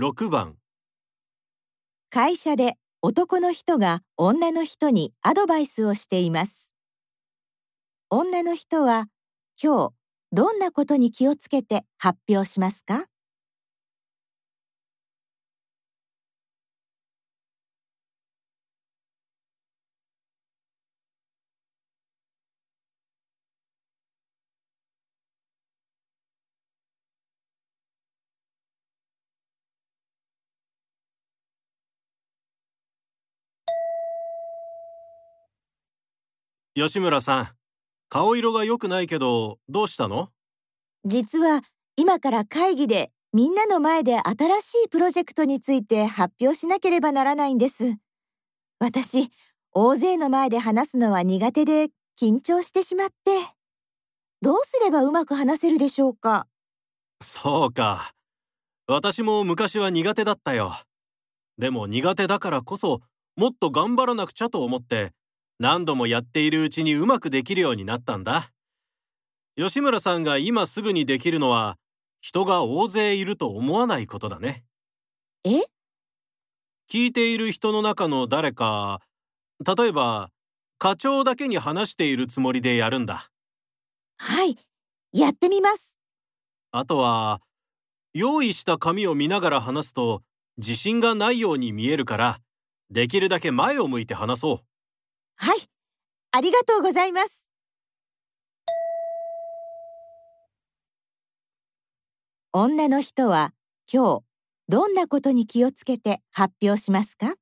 6番会社で男の人が女の人にアドバイスをしています。女の人は今日どんなことに気をつけて発表しますか？吉村さん顔色が良くないけどどうしたの？実は今から会議でみんなの前で新しいプロジェクトについて発表しなければならないんです。私、大勢の前で話すのは苦手で緊張してしまって。どうすればうまく話せるでしょうか？そうか私も昔は苦手だったよでも苦手だからこそもっと頑張らなくちゃと思って何度もやっているうちにうまくできるようになったんだ。吉村さんが今すぐにできるのは人が大勢いると思わないことだね。え？聞いている人の中の誰か例えば課長だけに話しているつもりでやるんだ。はい、やってみます。あとは用意した紙を見ながら話すと自信がないように見えるからできるだけ前を向いて話そうはい、ありがとうございます。女の人は今日どんなことに気をつけて発表しますか？